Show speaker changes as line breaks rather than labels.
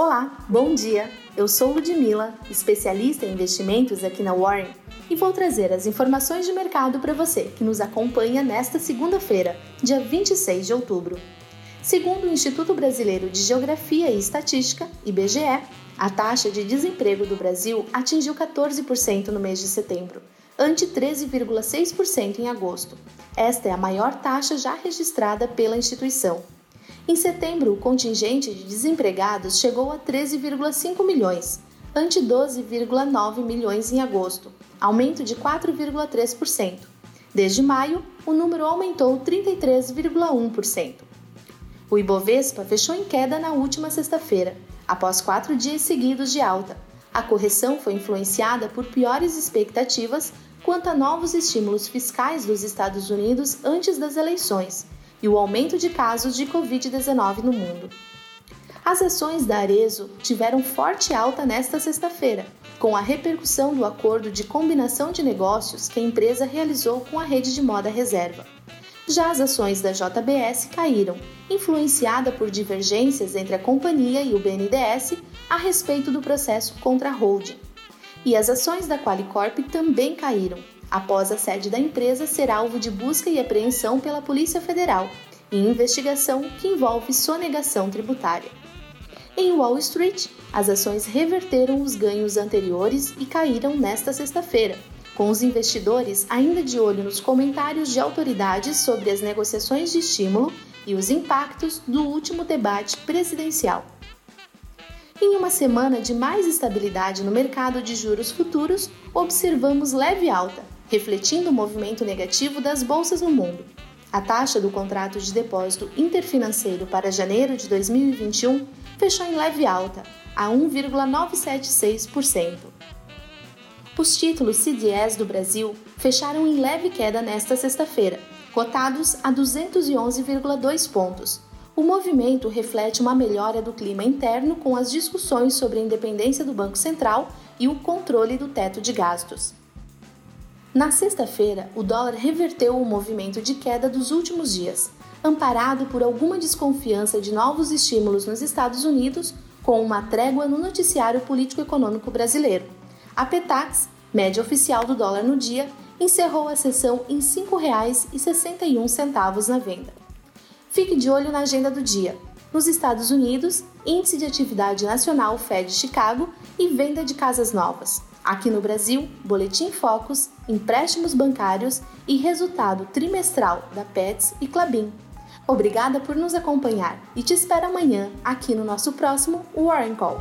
Olá, bom dia! Eu sou Ludmilla, especialista em investimentos aqui na Warren, e vou trazer as informações de mercado para você que nos acompanha nesta segunda-feira, dia 26 de outubro. Segundo o Instituto Brasileiro de Geografia e Estatística, IBGE, a taxa de desemprego do Brasil atingiu 14% no mês de setembro, ante 13,6% em agosto. Esta é a maior taxa já registrada pela instituição. Em setembro, o contingente de desempregados chegou a 13,5 milhões, ante 12,9 milhões em agosto, aumento de 4,3%. Desde maio, o número aumentou 33,1%. O Ibovespa fechou em queda na última sexta-feira, após quatro dias seguidos de alta. A correção foi influenciada por piores expectativas quanto a novos estímulos fiscais dos Estados Unidos antes das eleições e o aumento de casos de Covid-19 no mundo. As ações da Arezo tiveram forte alta nesta sexta-feira, com a repercussão do acordo de combinação de negócios que a empresa realizou com a rede de moda reserva. Já as ações da JBS caíram, influenciada por divergências entre a companhia e o BNDES a respeito do processo contra a holding. E as ações da Qualicorp também caíram, após a sede da empresa ser alvo de busca e apreensão pela Polícia Federal em investigação que envolve sonegação tributária. Em Wall Street, as ações reverteram os ganhos anteriores e caíram nesta sexta-feira, com os investidores ainda de olho nos comentários de autoridades sobre as negociações de estímulo e os impactos do último debate presidencial. Em uma semana de mais estabilidade no mercado de juros futuros, observamos leve alta, refletindo o movimento negativo das bolsas no mundo. A taxa do contrato de depósito interfinanceiro para janeiro de 2021 fechou em leve alta, a 1,976%. Os títulos CDS do Brasil fecharam em leve queda nesta sexta-feira, cotados a 211,2 pontos. O movimento reflete uma melhora do clima interno com as discussões sobre a independência do Banco Central e o controle do teto de gastos. Na sexta-feira, o dólar reverteu o movimento de queda dos últimos dias, amparado por alguma desconfiança de novos estímulos nos Estados Unidos, com uma trégua no noticiário político-econômico brasileiro. A Petax, média oficial do dólar no dia, encerrou a sessão em R$ 5,61 na venda. Fique de olho na agenda do dia. Nos Estados Unidos, Índice de Atividade Nacional Fed Chicago e venda de casas novas. Aqui no Brasil, Boletim Focus, empréstimos bancários e resultado trimestral da Pets e Clabin. Obrigada por nos acompanhar e te espero amanhã aqui no nosso próximo Warren Call.